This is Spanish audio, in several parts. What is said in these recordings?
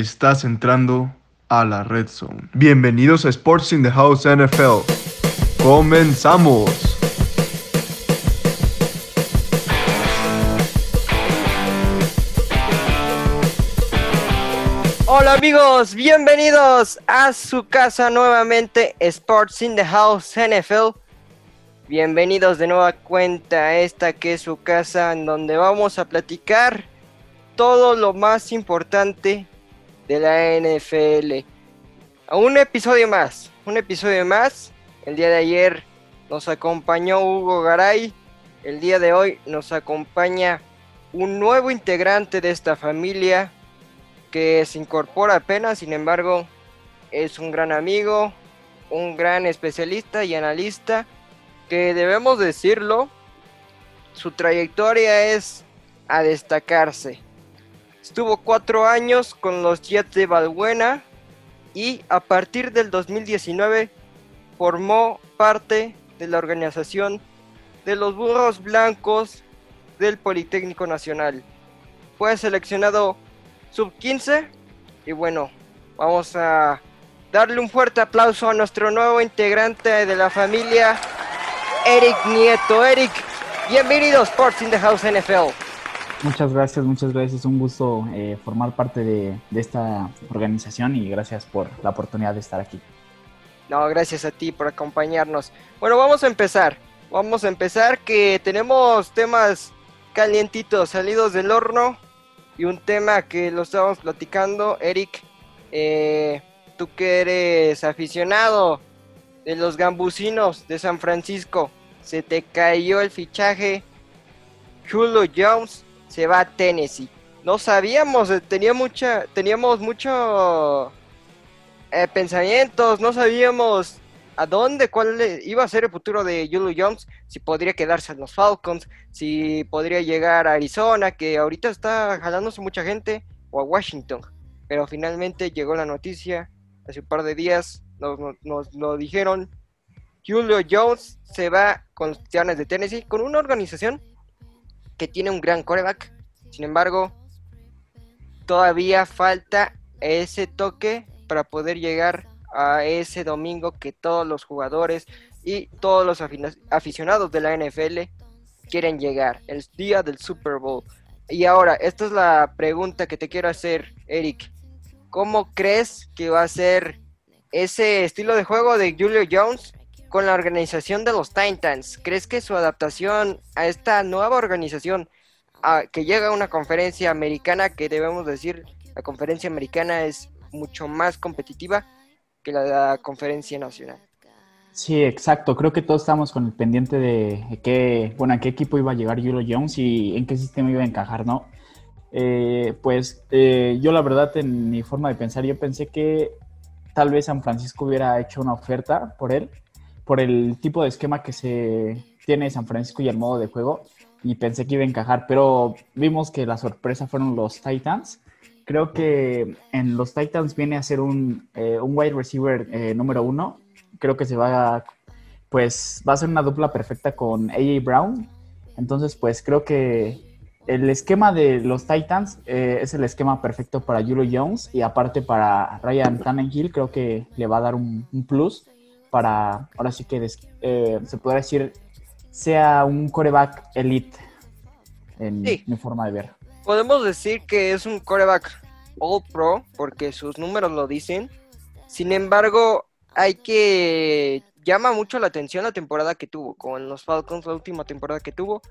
Estás entrando a la Red Zone. Bienvenidos a Sports in the House NFL. Comenzamos. Hola amigos, bienvenidos a su casa nuevamente, Sports in the House NFL. Bienvenidos de nueva cuenta a esta que es su casa en donde vamos a platicar todo lo más importante de la NFL. Un episodio más, un episodio más. El día de ayer nos acompañó Hugo Garay. El día de hoy nos acompaña un nuevo integrante de esta familia que se incorpora apenas, sin embargo, es un gran amigo, un gran especialista y analista que debemos decirlo, su trayectoria es a destacarse. Estuvo cuatro años con los Jets de Balbuena y a partir del 2019 formó parte de la organización de los Burros Blancos del Politécnico Nacional. Fue seleccionado sub 15. Y bueno, vamos a darle un fuerte aplauso a nuestro nuevo integrante de la familia, Eric Nieto. Eric, bienvenido a Sports in the House NFL. Muchas gracias, muchas gracias. Un gusto eh, formar parte de, de, esta organización y gracias por la oportunidad de estar aquí. No, gracias a ti por acompañarnos. Bueno, vamos a empezar. Vamos a empezar que tenemos temas calientitos, salidos del horno y un tema que lo estábamos platicando, Eric, eh, tú que eres aficionado de los gambusinos de San Francisco, se te cayó el fichaje, Julio Jones se va a Tennessee. No sabíamos, eh, tenía mucha, teníamos muchos eh, pensamientos, no sabíamos a dónde, cuál iba a ser el futuro de Julio Jones, si podría quedarse en los Falcons, si podría llegar a Arizona, que ahorita está jalándose mucha gente, o a Washington. Pero finalmente llegó la noticia, hace un par de días nos, lo dijeron, Julio Jones se va con los Titanes de Tennessee, con una organización que tiene un gran coreback. Sin embargo, todavía falta ese toque para poder llegar a ese domingo que todos los jugadores y todos los aficionados de la NFL quieren llegar, el día del Super Bowl. Y ahora, esta es la pregunta que te quiero hacer, Eric. ¿Cómo crees que va a ser ese estilo de juego de Julio Jones con la organización de los Titans? ¿Crees que su adaptación a esta nueva organización, que llega a una conferencia americana, que debemos decir, la conferencia americana es mucho más competitiva, que la, conferencia nacional. Sí, exacto. Creo que todos estamos con el pendiente de qué, bueno, a qué equipo iba a llegar Julio Jones y en qué sistema iba a encajar, ¿no? Eh, pues eh, yo la verdad en mi forma de pensar, yo pensé que tal vez San Francisco hubiera hecho una oferta por él, por el tipo de esquema que se tiene San Francisco y el modo de juego, y pensé que iba a encajar, pero vimos que la sorpresa fueron los Titans creo que en los Titans viene a ser un, eh, un wide receiver eh, número uno. Creo que se va a, pues va a ser una dupla perfecta con AJ Brown. Entonces, pues creo que el esquema de los Titans eh, es el esquema perfecto para Julio Jones y aparte para Ryan Tannehill creo que le va a dar un, plus para, ahora sí que se podría decir, sea un coreback elite en mi forma de ver podemos decir que es un coreback all pro porque sus números lo dicen. Sin embargo, hay que llama mucho la atención la temporada que tuvo, como en los Falcons, la última temporada que tuvo.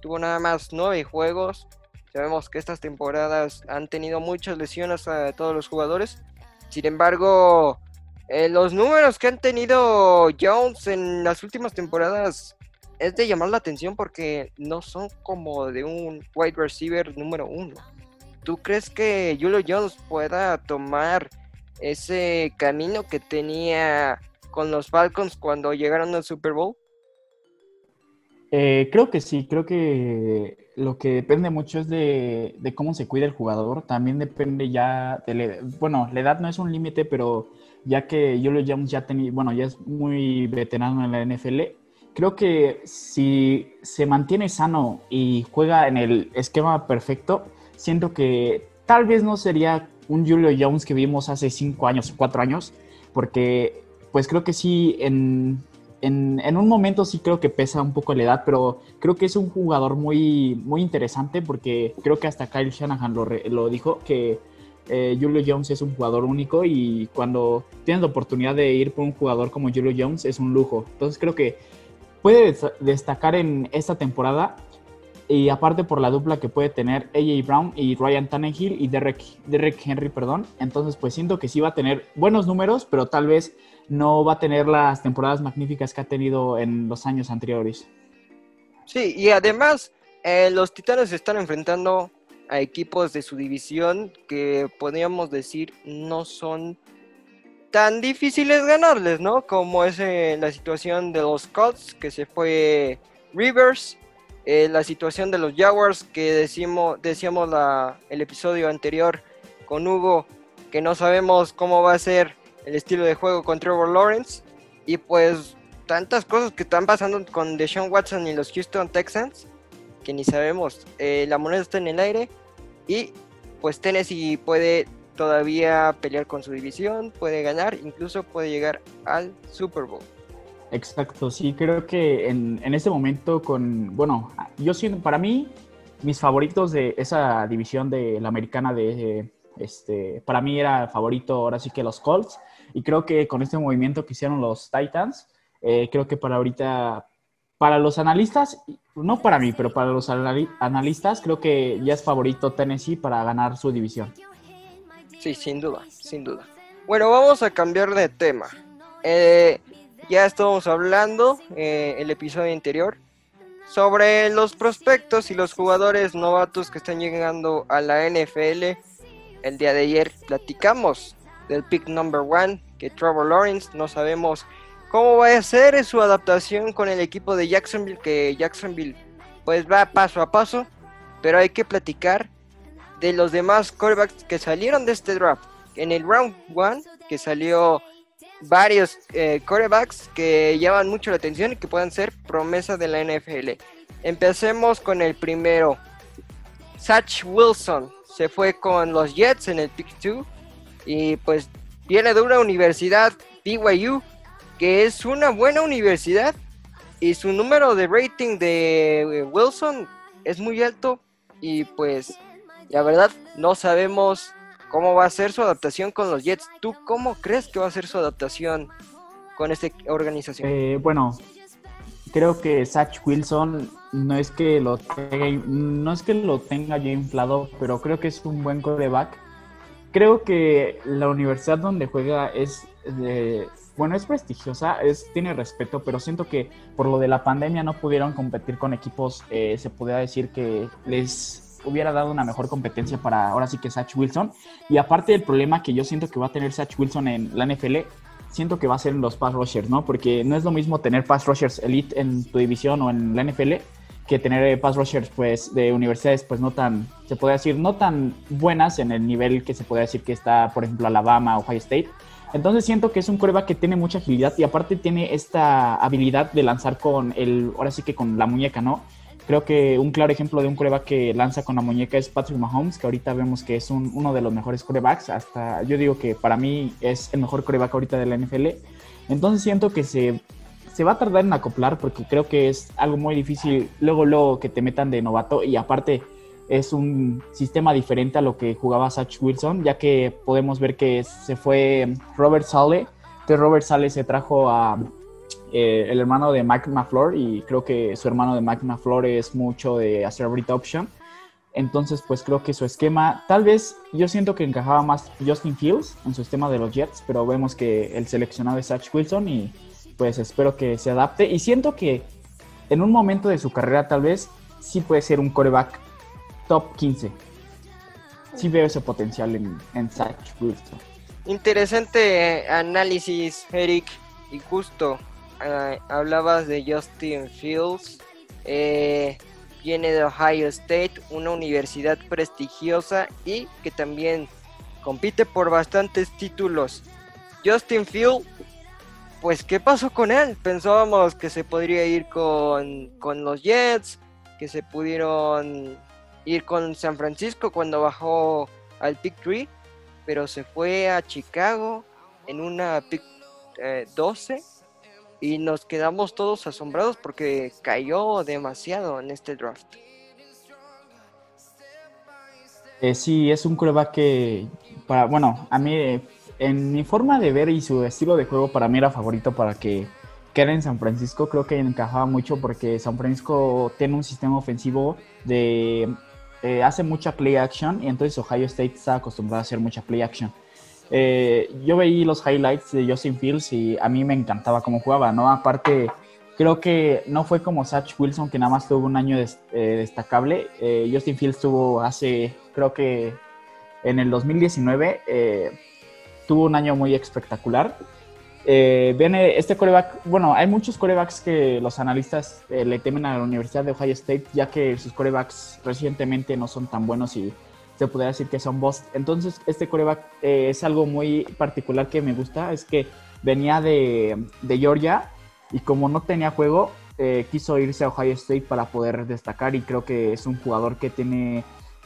Tuvo nada más nueve juegos. Sabemos que estas temporadas han tenido muchas lesiones a todos los jugadores. Sin embargo, eh, los números que han tenido Jones en las últimas temporadas es de llamar la atención porque no son como de un wide receiver número uno. ¿Tú crees que Julio Jones pueda tomar ese camino que tenía con los Falcons cuando llegaron al Super Bowl? Eh, creo que sí, creo que lo que depende mucho es de, cómo se cuida el jugador. También depende ya de bueno, la edad no es un límite, pero ya que Julio Jones ya tenía, bueno, ya es muy veterano en la NFL, creo que si se mantiene sano y juega en el esquema perfecto, siento que tal vez no sería un Julio Jones que vimos hace cinco años, cuatro años, porque pues creo que sí, en, en, un momento sí creo que pesa un poco la edad, pero creo que es un jugador muy, muy interesante porque creo que hasta Kyle Shanahan lo, lo dijo, que eh, Julio Jones es un jugador único y cuando tienes la oportunidad de ir por un jugador como Julio Jones es un lujo. Entonces creo que puede destacar en esta temporada y aparte por la dupla que puede tener AJ Brown y Ryan Tannehill y Derek, Derek Henry, perdón. Entonces pues siento que sí va a tener buenos números, pero tal vez no va a tener las temporadas magníficas que ha tenido en los años anteriores. Sí, y además eh, los Titanes se están enfrentando a equipos de su división que podríamos decir no son tan difíciles ganarles, ¿no? Como es eh, la situación de los Colts, que se fue Rivers, eh, la situación de los Jaguars, que decimos, decíamos la, el episodio anterior con Hugo, que no sabemos cómo va a ser el estilo de juego con Trevor Lawrence, y pues tantas cosas que están pasando con Deshaun Watson y los Houston Texans, que ni sabemos, eh, la moneda está en el aire, y pues Tennessee puede todavía pelear con su división, puede ganar, incluso puede llegar al Super Bowl. Exacto, sí, creo que en, en este momento con, bueno, yo siento, para mí, mis favoritos de esa división de la americana de, este, para mí era favorito ahora sí que los Colts, y creo que con este movimiento que hicieron los Titans, eh, creo que para ahorita, para los analistas, no para mí, pero para los analistas, creo que ya es favorito Tennessee para ganar su división. Sí, sin duda, sin duda. Bueno, vamos a cambiar de tema. Eh, ya estamos hablando eh, el episodio anterior sobre los prospectos y los jugadores novatos que están llegando a la NFL. El día de ayer platicamos del pick number one, que Trevor Lawrence, no sabemos cómo va a ser su adaptación con el equipo de Jacksonville, que Jacksonville pues va paso a paso, pero hay que platicar de los demás quarterbacks que salieron de este draft. En el round one, que salió varios eh, quarterbacks que llaman mucho la atención y que puedan ser promesas de la NFL. Empecemos con el primero. Satch Wilson se fue con los Jets en el pick 2 y pues viene de una universidad BYU que es una buena universidad y su número de rating de eh, Wilson es muy alto y pues la verdad, no sabemos cómo va a ser su adaptación con los Jets. ¿Tú cómo crees que va a ser su adaptación con esta organización? Eh, bueno, creo que Zach Wilson no es que lo tenga, no es que lo tenga ya inflado, pero creo que es un buen coreback. Creo que la universidad donde juega es bueno, es prestigiosa, es, tiene respeto, pero siento que por lo de la pandemia no pudieron competir con equipos, eh, se podría decir que les hubiera dado una mejor competencia para ahora sí que Satch Wilson. Y aparte del problema que yo siento que va a tener Satch Wilson en la NFL, siento que va a ser en los pass rushers, ¿no? Porque no es lo mismo tener pass rushers elite en tu división o en la NFL que tener eh, pass rushers pues de universidades pues no tan, se puede decir, no tan buenas en el nivel que se puede decir que está, por ejemplo, Alabama o Ohio State. Entonces siento que es un coreback que tiene mucha agilidad y aparte tiene esta habilidad de lanzar con el, ahora sí que con la muñeca, ¿no? Creo que un claro ejemplo de un coreback que lanza con la muñeca es Patrick Mahomes, que ahorita vemos que es uno de los mejores corebacks. Hasta yo digo que para mí es el mejor coreback ahorita de la NFL. Entonces siento que se, se va a tardar en acoplar porque creo que es algo muy difícil luego, luego que te metan de novato y aparte es un sistema diferente a lo que jugaba Satch Wilson, ya que podemos ver que se fue Robert Sale. Entonces Robert Sale se trajo a eh, el hermano de Mike McFlor y creo que su hermano de Mike McFlor es mucho de hacer option. Entonces, pues creo que su esquema, tal vez yo siento que encajaba más Justin Fields en su esquema de los Jets, pero vemos que el seleccionado es Zach Wilson y pues espero que se adapte. Y siento que en un momento de su carrera tal vez sí puede ser un coreback top 15. Sí veo ese potencial en, en Zach Wilson. Interesante análisis, Eric, y justo Ah, hablabas de Justin Fields. Eh, viene de Ohio State, una universidad prestigiosa y que también compite por bastantes títulos. Justin Fields, pues ¿qué pasó con él? Pensábamos que se podría ir con, con los Jets, que se pudieron ir con San Francisco cuando bajó al Pick 3, pero se fue a Chicago en una pick 12 eh, y nos quedamos todos asombrados porque cayó demasiado en este draft. Eh, sí, es un coreback que, para, bueno, a mí, en mi forma de ver y su estilo de juego, para mí era favorito para que quedara en San Francisco. Creo que encajaba mucho porque San Francisco tiene un sistema ofensivo de. Eh, hace mucha play action y entonces Ohio State está acostumbrado a hacer mucha play action. Eh, yo veí los highlights de Justin Fields y a mí me encantaba cómo jugaba, ¿no? Aparte, creo que no fue como Satch Wilson, que nada más tuvo un año eh, destacable. Eh, Justin Fields tuvo hace, creo que en el 2019, tuvo un año muy espectacular. Viene este coreback, bueno, hay muchos corebacks que los analistas le temen a la Universidad de Ohio State, ya que sus corebacks recientemente no son tan buenos y se podría decir que son boss. Entonces, este coreback eh, es algo muy particular que me gusta, es que venía de, Georgia y como no tenía juego, eh, quiso irse a Ohio State para poder destacar y creo que es un jugador que tiene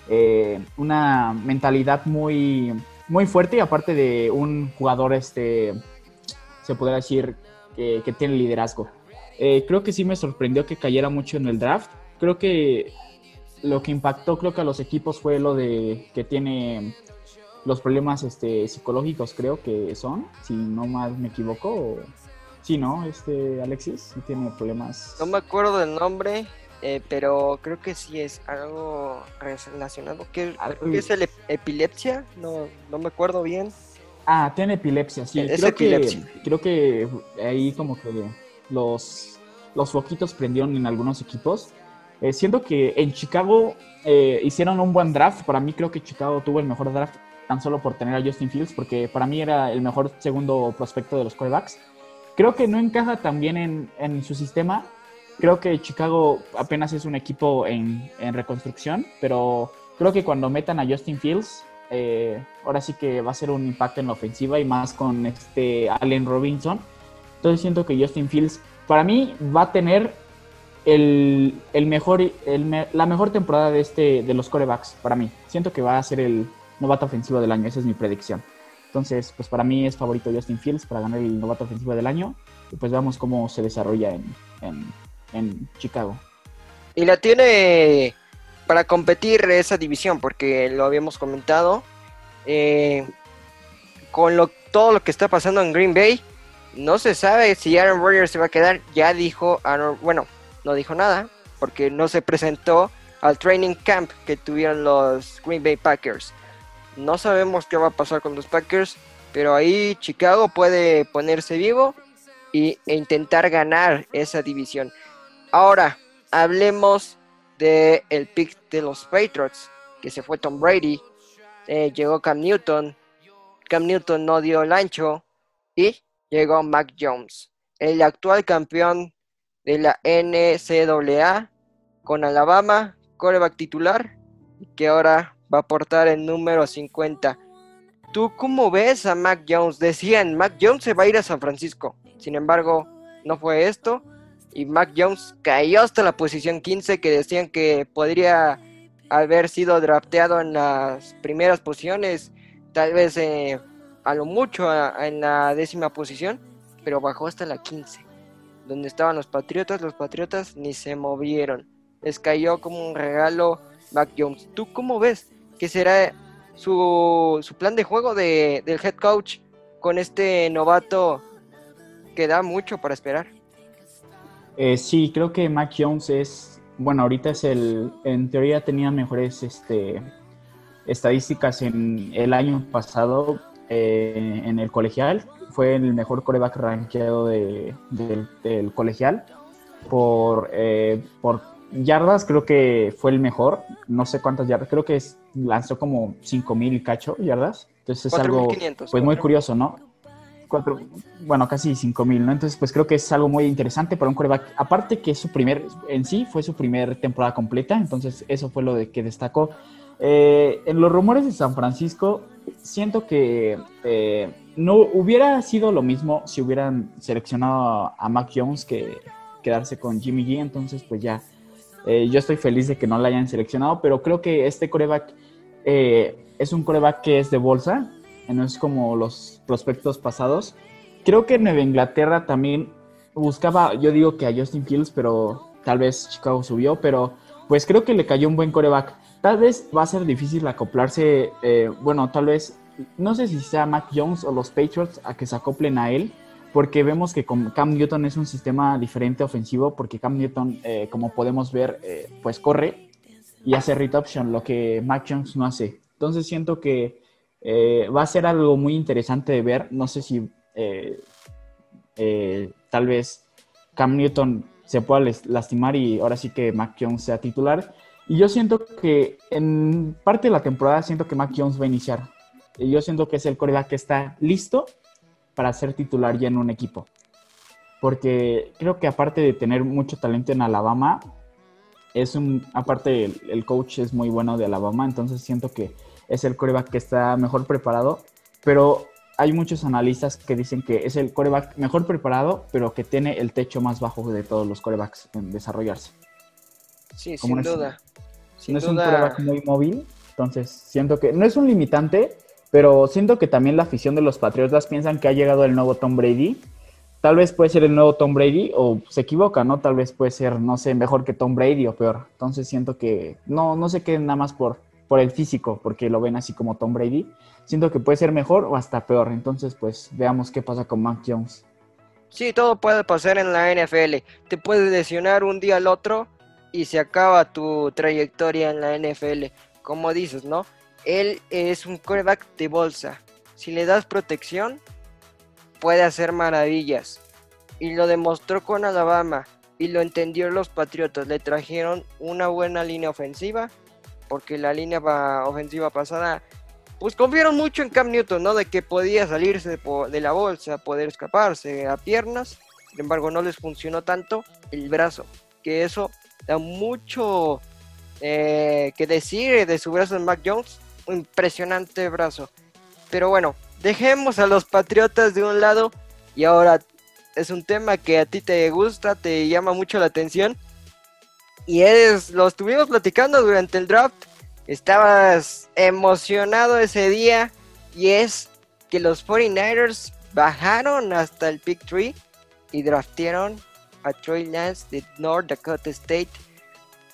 eh, una mentalidad muy, muy fuerte y aparte de un jugador, este, se podría decir, que, que tiene liderazgo. creo que sí me sorprendió que cayera mucho en el draft. Creo que lo que impactó creo que a los equipos fue lo de que tiene los problemas este, psicológicos creo que son, si no mal me equivoco. Sí, ¿no? Este Alexis, tiene problemas. No me acuerdo del nombre, eh, pero creo que sí es algo relacionado. ¿Qué, es el epilepsia? No, no me acuerdo bien. Ah, tiene epilepsia, sí. creo epilepsia. que creo que ahí como que los los foquitos prendieron en algunos equipos eh, siento que en Chicago eh, hicieron un buen draft. Para mí creo que Chicago tuvo el mejor draft tan solo por tener a Justin Fields, porque para mí era el mejor segundo prospecto de los quarterbacks. Creo que no encaja tan bien en, su sistema. Creo que Chicago apenas es un equipo en, reconstrucción, pero creo que cuando metan a Justin Fields, eh, ahora sí que va a ser un impacto en la ofensiva y más con este Allen Robinson. Entonces siento que Justin Fields, para mí, va a tener el, mejor, la mejor temporada de, este, de los corebacks para mí. Siento que va a ser el novato ofensivo del año, esa es mi predicción. Entonces, pues para mí es favorito Justin Fields para ganar el novato ofensivo del año. Y pues veamos cómo se desarrolla en, Chicago. Y la tiene para competir esa división, porque lo habíamos comentado. Eh, con lo, todo lo que está pasando en Green Bay, no se sabe si Aaron Rodgers se va a quedar. Ya dijo Aaron, bueno, no dijo nada porque no se presentó al training camp que tuvieron los Green Bay Packers. No sabemos qué va a pasar con los Packers, pero ahí Chicago puede ponerse vivo e intentar ganar esa división. Ahora, hablemos del el pick de los Patriots, que se fue Tom Brady, eh, llegó Cam Newton, Cam Newton no dio el ancho y llegó Mac Jones, el actual campeón de la NCAA con Alabama, coreback titular, que ahora va a aportar el número 50. ¿Tú cómo ves a Mac Jones? Decían, Mac Jones se va a ir a San Francisco. Sin embargo, no fue esto. Y Mac Jones cayó hasta la posición 15, que decían que podría haber sido drafteado en las primeras posiciones, tal vez eh, a lo mucho en la décima posición, pero bajó hasta la 15 donde estaban los Patriotas, los Patriotas ni se movieron. Les cayó como un regalo Mac Jones. ¿Tú cómo ves que será su, su plan de juego de, del head coach con este novato que da mucho para esperar? Eh, sí, creo que Mac Jones es, bueno, ahorita es el, en teoría tenía mejores este, estadísticas en el año pasado eh, en el colegial, fue el mejor coreback rankeado de, del colegial. Por, eh, por yardas creo que fue el mejor. No sé cuántas yardas, creo que lanzó como 5000 cacho yardas. Entonces es algo pues muy curioso, ¿no? Bueno, casi 5000, ¿no? Entonces pues creo que es algo muy interesante para un coreback. Aparte que su primer, en sí fue su primer temporada completa, entonces eso fue lo de que destacó. Eh, en los rumores de San Francisco, siento que eh, no hubiera sido lo mismo si hubieran seleccionado a Mac Jones que quedarse con Jimmy G. Entonces, pues ya, eh, yo estoy feliz de que no la hayan seleccionado, pero creo que este coreback es un coreback que es de bolsa. No es como los prospectos pasados. Creo que Nueva Inglaterra también buscaba, yo digo que a Justin Fields, pero tal vez Chicago subió, pero pues creo que le cayó un buen coreback. Tal vez va a ser difícil acoplarse, eh, bueno, tal vez, no sé si sea Mac Jones o los Patriots a que se acoplen a él, porque vemos que con Cam Newton es un sistema diferente ofensivo, porque Cam Newton, eh, como podemos ver, eh, pues corre y hace read option, lo que Mac Jones no hace. Entonces siento que va a ser algo muy interesante de ver. No sé si tal vez Cam Newton se pueda lastimar y ahora sí que Mac Jones sea titular. Y yo siento que en parte de la temporada siento que Mac Jones va a iniciar. Y yo siento que es el coreback que está listo para ser titular ya en un equipo. Porque creo que aparte de tener mucho talento en Alabama, es un, aparte el, el coach es muy bueno de Alabama, entonces siento que es el coreback que está mejor preparado. Pero hay muchos analistas que dicen que es el coreback mejor preparado, pero que tiene el techo más bajo de todos los corebacks en desarrollarse. Sí, sin duda. no es un coreback muy móvil, entonces siento que no es un limitante, pero siento que también la afición de los Patriotas piensan que ha llegado el nuevo Tom Brady. Tal vez puede ser el nuevo Tom Brady o se equivoca, ¿no? Tal vez puede ser, no sé, mejor que Tom Brady o peor. Entonces siento que no, no se queden nada más por, por el físico, porque lo ven así como Tom Brady, siento que puede ser mejor o hasta peor. Entonces, pues veamos qué pasa con Mac Jones. Sí, todo puede pasar en la NFL. Te puedes lesionar un día al otro y se acaba tu trayectoria en la NFL. Como dices, ¿no? Él es un quarterback de bolsa. Si le das protección, puede hacer maravillas. Y lo demostró con Alabama. Y lo entendió los Patriotas. Le trajeron una buena línea ofensiva. Porque la línea ofensiva pasada pues confiaron mucho en Cam Newton, ¿no? De que podía salirse de la bolsa, poder escaparse a piernas. Sin embargo, no les funcionó tanto el brazo, que eso da mucho eh, que decir de su brazo en Mac Jones. Un impresionante brazo. Pero bueno, dejemos a los Patriotas de un lado y ahora es un tema que a ti te gusta, te llama mucho la atención. Y es, lo estuvimos platicando durante el draft estabas emocionado ese día y es que los 49ers bajaron hasta el pick 3 y draftearon a Troy Lance de North Dakota State.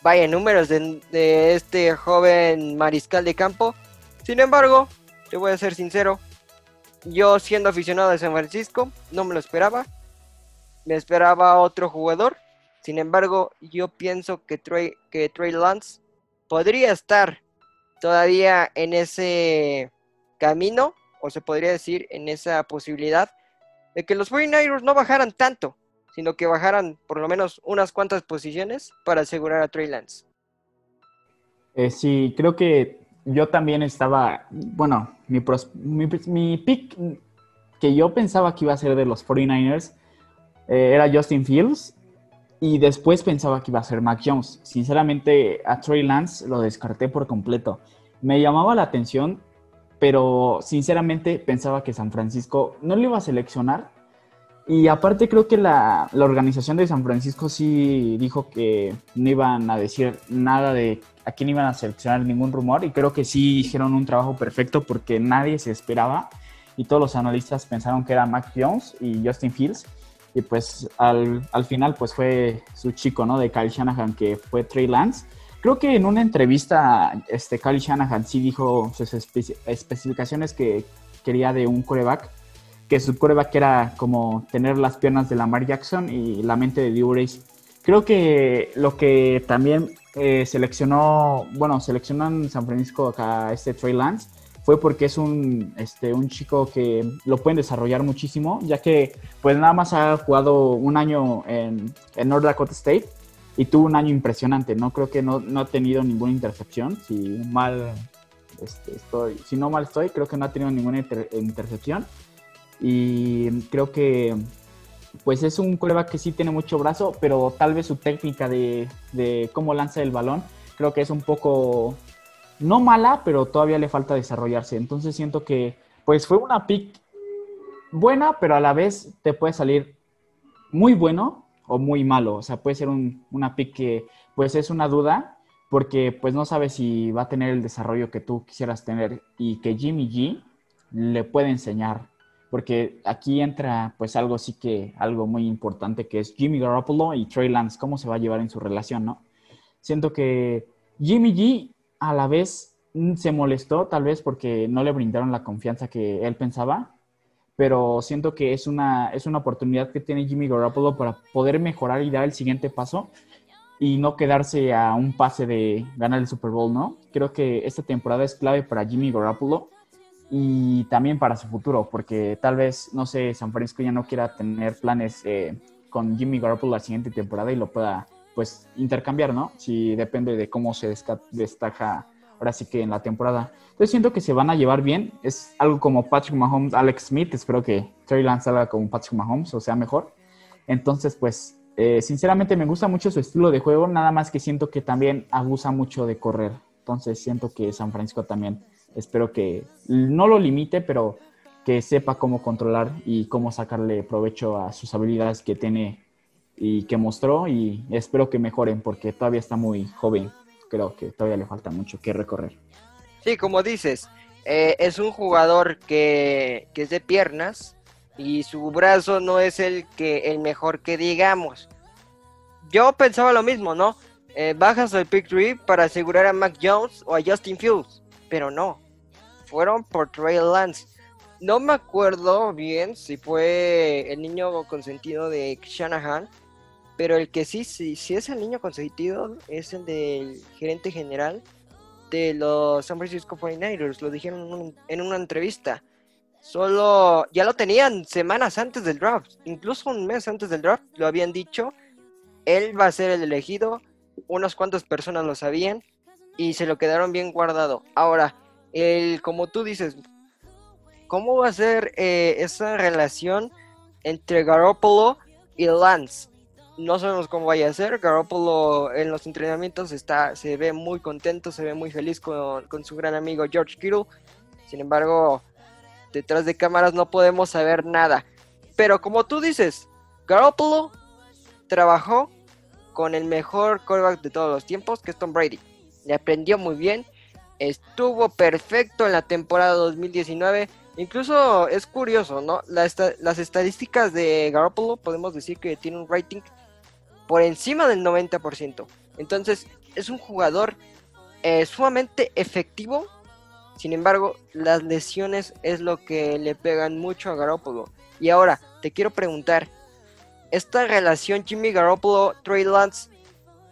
Vaya números de, de, este joven mariscal de campo. Sin embargo, te voy a ser sincero, yo siendo aficionado de San Francisco, no me lo esperaba. Me esperaba otro jugador. Sin embargo, yo pienso que Troy, que Trey Lance podría estar todavía en ese camino, o se podría decir en esa posibilidad, de que los 49ers no bajaran tanto, sino que bajaran por lo menos unas cuantas posiciones para asegurar a Trey Lance. Eh, sí, creo que yo también estaba, bueno, mi, mi, pick que yo pensaba que iba a ser de los 49ers eh, era Justin Fields y después pensaba que iba a ser Mac Jones. Sinceramente, a Trey Lance lo descarté por completo. Me llamaba la atención, pero sinceramente pensaba que San Francisco no lo iba a seleccionar. Y aparte creo que la, organización de San Francisco sí dijo que no iban a decir nada de a quién iban a seleccionar ningún rumor. Y creo que sí hicieron un trabajo perfecto porque nadie se esperaba. Y todos los analistas pensaron que era Mac Jones y Justin Fields y pues al, final pues fue su chico, ¿no? De Kyle Shanahan, que fue Trey Lance. Creo que en una entrevista, este, Kyle Shanahan sí dijo sus especificaciones que quería de un coreback, que su coreback era como tener las piernas de Lamar Jackson y la mente de Drew Creo que lo que también eh, seleccionó, bueno, seleccionan San Francisco acá este Trey Lance, fue porque es un, este, un chico que lo pueden desarrollar muchísimo, ya que pues nada más ha jugado un año en, North Dakota State y tuvo un año impresionante, ¿no? Creo que no, no ha tenido ninguna intercepción, si mal este, estoy, si no mal estoy, creo que no ha tenido ninguna intercepción y creo que pues es un coreback que sí tiene mucho brazo, pero tal vez su técnica de, de cómo lanza el balón, creo que es un poco no mala, pero todavía le falta desarrollarse. Entonces siento que pues fue una pick buena, pero a la vez te puede salir muy bueno o muy malo. O sea, puede ser una pick que pues es una duda porque pues no sabes si va a tener el desarrollo que tú quisieras tener y que Jimmy G le puede enseñar. Porque aquí entra pues algo sí que, algo muy importante que es Jimmy Garoppolo y Trey Lance, cómo se va a llevar en su relación, ¿no? Siento que Jimmy G a la vez mm, se molestó tal vez porque no le brindaron la confianza que él pensaba, pero siento que es una, es una oportunidad que tiene Jimmy Garoppolo para poder mejorar y dar el siguiente paso y no quedarse a un pase de ganar el Super Bowl, ¿no? Creo que esta temporada es clave para Jimmy Garoppolo y también para su futuro, porque tal vez, no sé, San Francisco ya no quiera tener planes eh, con Jimmy Garoppolo la siguiente temporada y lo pueda, pues, intercambiar, ¿no? Si depende de cómo se destaca ahora sí que en la temporada. Entonces siento que se van a llevar bien. Es algo como Patrick Mahomes, Alex Smith. Espero que Trey Lance salga como Patrick Mahomes, o sea, mejor. Entonces, pues, eh, sinceramente me gusta mucho su estilo de juego, nada más que siento que también abusa mucho de correr. Entonces siento que San Francisco también, espero que no lo limite, pero que sepa cómo controlar y cómo sacarle provecho a sus habilidades que tiene y que mostró y espero que mejoren porque todavía está muy joven. Creo que todavía le falta mucho que recorrer. Sí, como dices, eh, es un jugador que, que es de piernas, y su brazo no es el que el mejor que digamos. Yo pensaba lo mismo, ¿no? Eh, bajas el pick 3 para asegurar a Mac Jones o a Justin Fields, pero no. Fueron por Trey Lance. No me acuerdo bien si fue el niño consentido de Shanahan, pero el que sí, sí, sí es el niño consentido es el del gerente general de los San Francisco 49ers. Lo dijeron en una entrevista. Solo ya lo tenían semanas antes del draft, incluso un mes antes del draft lo habían dicho. Él va a ser el elegido, unas cuantas personas lo sabían y se lo quedaron bien guardado. Ahora, el, como tú dices, ¿cómo va a ser eh, esa relación entre Garoppolo y Lance? No sabemos cómo vaya a ser. Garoppolo en los entrenamientos está, se ve muy contento, se ve muy feliz con, con su gran amigo George Kittle. Sin embargo, detrás de cámaras no podemos saber nada. Pero como tú dices, Garoppolo trabajó con el mejor quarterback de todos los tiempos, que es Tom Brady. Le aprendió muy bien, estuvo perfecto en la temporada 2019. Incluso es curioso, ¿no? las estadísticas de Garoppolo podemos decir que tiene un rating por encima del 90%. Entonces es un jugador eh, sumamente efectivo sin embargo, las lesiones es lo que le pegan mucho a Garoppolo. Y ahora, te quiero preguntar, ¿esta relación Jimmy Garoppolo-Trey Lance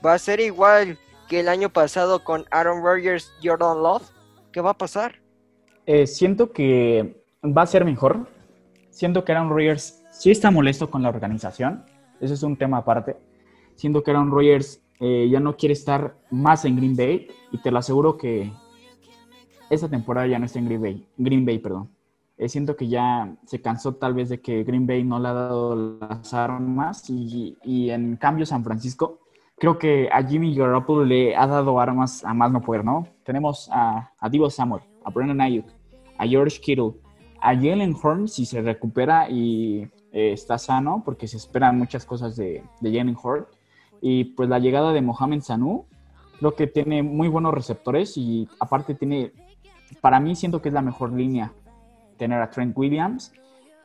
va a ser igual que el año pasado con Aaron Rodgers, Jordan Love? ¿Qué va a pasar? Eh, siento que va a ser mejor. Siento que Aaron Rodgers sí está molesto con la organización. Ese es un tema aparte. Siento que Aaron Rodgers eh, ya no quiere estar más en Green Bay y te lo aseguro que esta temporada ya no está en Green Bay, Green Bay perdón. Eh, siento que ya se cansó tal vez de que Green Bay no le ha dado las armas y, y en cambio San Francisco creo que a Jimmy Garoppolo le ha dado armas a más no poder, ¿no? Tenemos a, a Divo Samuel, a Brennan Ayuk, a George Kittle, a Jalen Horn si se recupera y eh, está sano, porque se esperan muchas cosas de, de Jalen Horn. Y pues la llegada de Mohamed Sanu, creo que tiene muy buenos receptores y aparte tiene para mí siento que es la mejor línea tener a Trent Williams,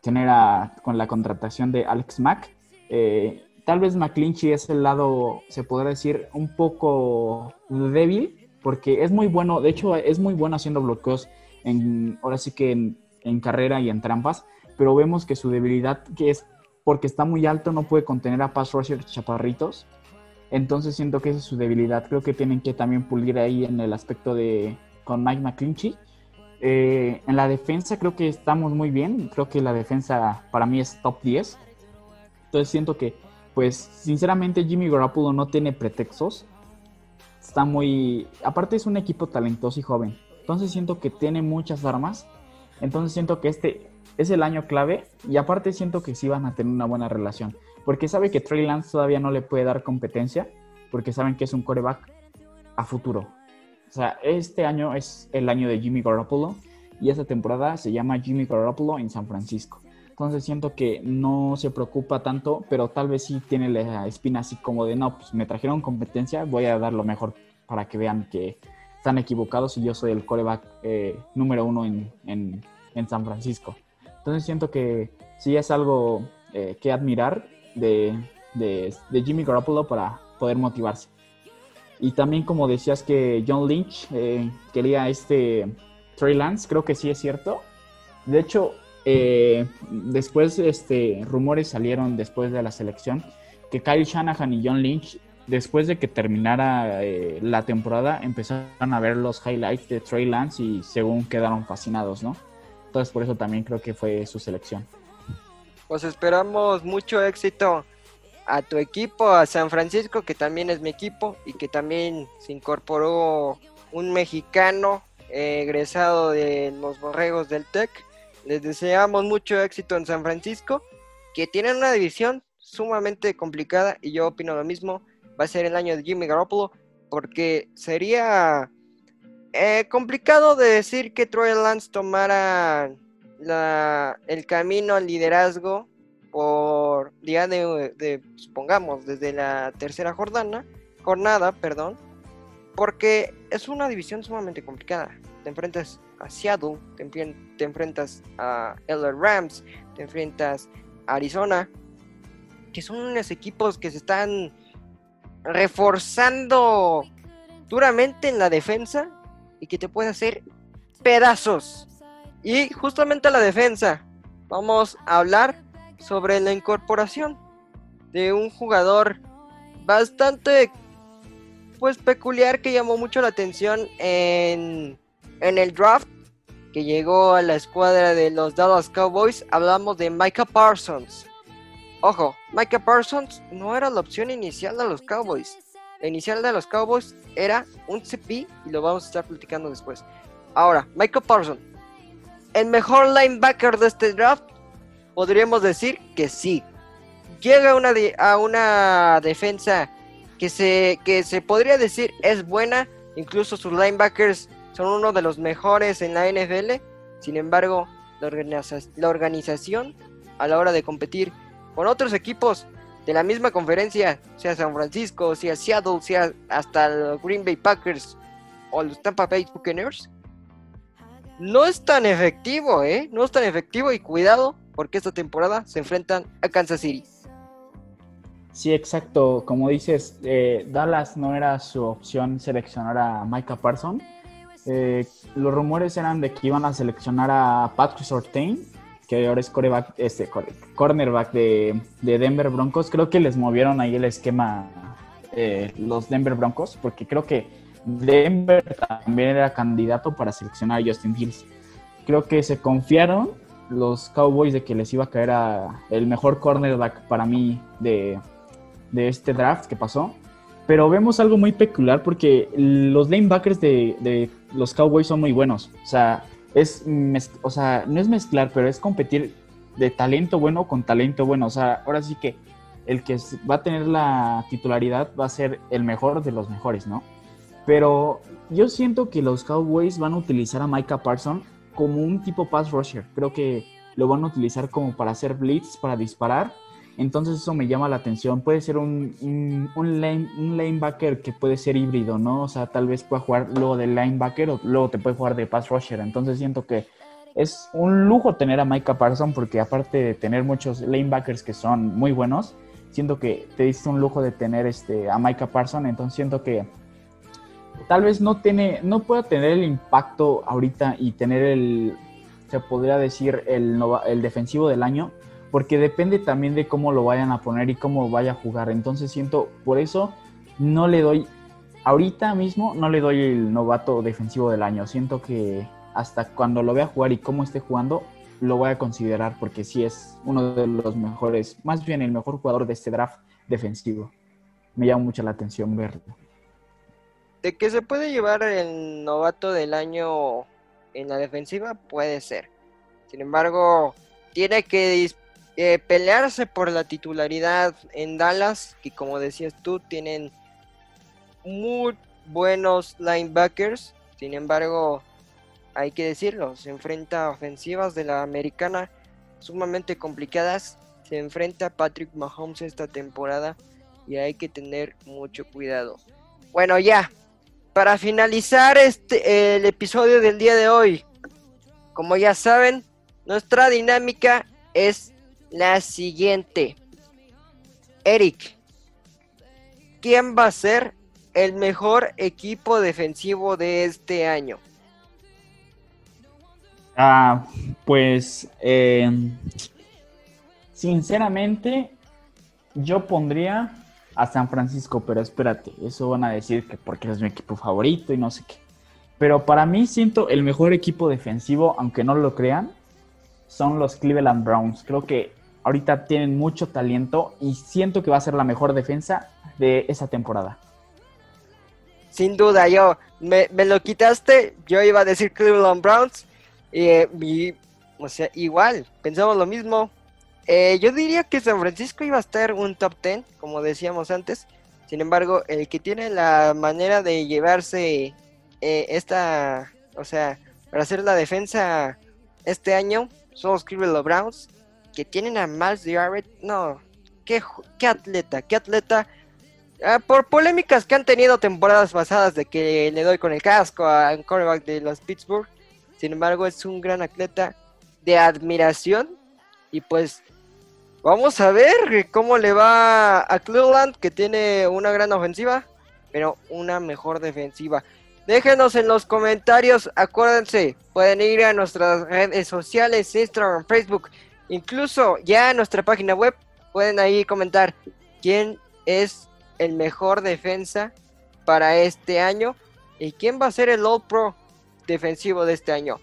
tener a, con la contratación de Alex Mack. Eh, tal vez McClinchy es el lado, se podrá decir, un poco débil, porque es muy bueno, de hecho es muy bueno haciendo bloqueos, en, ahora sí que en, carrera y en trampas, pero vemos que su debilidad, que es porque está muy alto, no puede contener a pass rushers chaparritos. Entonces siento que esa es su debilidad. Creo que tienen que también pulir ahí en el aspecto de, con Mike McClinchy. Eh, en la defensa creo que estamos muy bien. Creo que la defensa para mí es top 10. Entonces siento que, pues, sinceramente Jimmy Garoppolo no tiene pretextos. Está muy... Aparte es un equipo talentoso y joven. Entonces siento que tiene muchas armas. Entonces siento que este es el año clave. Y aparte siento que sí van a tener una buena relación. Porque sabe que Trey Lance todavía no le puede dar competencia. Porque saben que es un coreback a futuro. O sea, este año es el año de Jimmy Garoppolo y esta temporada se llama Jimmy Garoppolo en San Francisco. Entonces siento que no se preocupa tanto, pero tal vez sí tiene la espina así como de, no, pues me trajeron competencia, voy a dar lo mejor para que vean que están equivocados y yo soy el coreback eh, número uno en, en San Francisco. Entonces siento que sí es algo eh, que admirar de, de, Jimmy Garoppolo para poder motivarse. Y también como decías que John Lynch eh, quería este Trey Lance, creo que sí es cierto. De hecho, eh, después este, rumores salieron después de la selección que Kyle Shanahan y John Lynch, después de que terminara eh, la temporada, empezaron a ver los highlights de Trey Lance y según quedaron fascinados, ¿no? Entonces por eso también creo que fue su selección. Pues esperamos mucho éxito a tu equipo, a San Francisco, que también es mi equipo y que también se incorporó un mexicano eh, egresado de los borregos del TEC les deseamos mucho éxito en San Francisco, que tienen una división sumamente complicada y yo opino lo mismo. Va a ser el año de Jimmy Garoppolo porque sería eh, complicado de decir que Troy Lance tomara el camino al liderazgo por día de, supongamos, desde la tercera jornada, jornada, perdón, porque es una división sumamente complicada. Te enfrentas a Seattle, te, enfrentas a LA Rams, te enfrentas a Arizona, que son unos equipos que se están reforzando duramente en la defensa y que te puede hacer pedazos. Y justamente la defensa, vamos a hablar sobre la incorporación de un jugador bastante pues peculiar que llamó mucho la atención en, en el draft que llegó a la escuadra de los Dallas Cowboys, hablamos de Micah Parsons. Ojo, Micah Parsons no era la opción inicial de los Cowboys. La inicial de los Cowboys era un CP y lo vamos a estar platicando después. Ahora, Micah Parsons, el mejor linebacker de este draft, podríamos decir que sí. Llega una, a una defensa que se, que se podría decir es buena, incluso sus linebackers son uno de los mejores en la NFL. Sin embargo, la, organización a la hora de competir con otros equipos de la misma conferencia, sea San Francisco, sea Seattle, sea hasta los Green Bay Packers o los Tampa Bay Buccaneers, no es tan efectivo, ¿eh? No es tan efectivo y cuidado porque esta temporada se enfrentan a Kansas City. Sí, exacto. Como dices, eh, Dallas no era su opción seleccionar a Micah Parsons eh, los rumores eran de que iban a seleccionar a Patrick Sortain, que ahora es este, cornerback de, Denver Broncos. Creo que les movieron ahí el esquema eh, los Denver Broncos, porque creo que Denver también era candidato para seleccionar a Justin Hills. Creo que se confiaron los Cowboys de que les iba a caer a el mejor cornerback para mí de, de este draft que pasó. Pero vemos algo muy peculiar porque los lanebackers de, de los Cowboys son muy buenos. O sea, es o sea, no es mezclar, pero es competir de talento bueno con talento bueno. O sea, ahora sí que el que va a tener la titularidad va a ser el mejor de los mejores, ¿no? Pero yo siento que los Cowboys van a utilizar a Micah Parsons como un tipo pass rusher. Creo que lo van a utilizar como para hacer blitz, para disparar entonces eso me llama la atención. Puede ser un, un, lane, un lanebacker que puede ser híbrido, ¿no? O sea, tal vez pueda jugar luego de linebacker o luego te puede jugar de pass rusher. Entonces siento que es un lujo tener a Micah Parsons porque aparte de tener muchos lanebackers que son muy buenos, siento que te diste un lujo de tener este, a Micah Parsons. Entonces siento que tal vez no, tiene, no pueda tener el impacto ahorita y tener el, se podría decir, el, el defensivo del año porque depende también de cómo lo vayan a poner y cómo vaya a jugar. Entonces siento, por eso no le doy, ahorita mismo no le doy el novato defensivo del año. Siento que hasta cuando lo vea jugar y cómo esté jugando, lo voy a considerar porque sí es uno de los mejores, más bien el mejor jugador de este draft defensivo. Me llama mucho la atención verlo. De que se puede llevar el novato del año en la defensiva, puede ser. Sin embargo, tiene que eh, pelearse por la titularidad en Dallas, que como decías tú, tienen muy buenos linebackers. Sin embargo, hay que decirlo, se enfrenta a ofensivas de la americana sumamente complicadas. Se enfrenta a Patrick Mahomes esta temporada y hay que tener mucho cuidado. Bueno, ya, para finalizar este el episodio del día de hoy, como ya saben, nuestra dinámica es la siguiente. Eric, ¿quién va a ser el mejor equipo defensivo de este año? Ah, pues, eh, sinceramente, yo pondría a San Francisco, pero espérate, eso van a decir que porque es mi equipo favorito y no sé qué. Pero para mí siento el mejor equipo defensivo, aunque no lo crean, son los Cleveland Browns. Creo que ahorita tienen mucho talento y siento que va a ser la mejor defensa de esa temporada. Sin duda, yo me, lo quitaste, yo iba a decir Cleveland Browns, eh, y, o sea, igual, pensamos lo mismo. Eh, yo diría que San Francisco iba a estar un top 10, como decíamos antes. Sin embargo, el que tiene la manera de llevarse eh, esta, o sea, para hacer la defensa este año, son los Cleveland Browns, que tienen a Miles Garrett. No, qué, qué atleta, qué atleta. Ah, por polémicas que han tenido temporadas pasadas de que le doy con el casco a un de los Pittsburgh. Sin embargo, es un gran atleta de admiración. Y pues vamos a ver cómo le va a Cleveland, que tiene una gran ofensiva, pero una mejor defensiva. Déjenos en los comentarios, acuérdense, pueden ir a nuestras redes sociales, Instagram, Facebook, incluso ya en nuestra página web, pueden ahí comentar quién es el mejor defensa para este año y quién va a ser el All Pro defensivo de este año.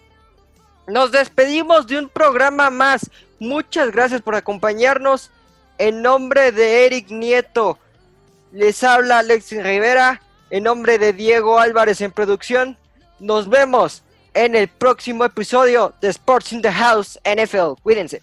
Nos despedimos de un programa más. Muchas gracias por acompañarnos. En nombre de Eric Nieto, les habla Alexis Rivera. En nombre de Diego Álvarez en producción, nos vemos en el próximo episodio de Sports in the House NFL. Cuídense.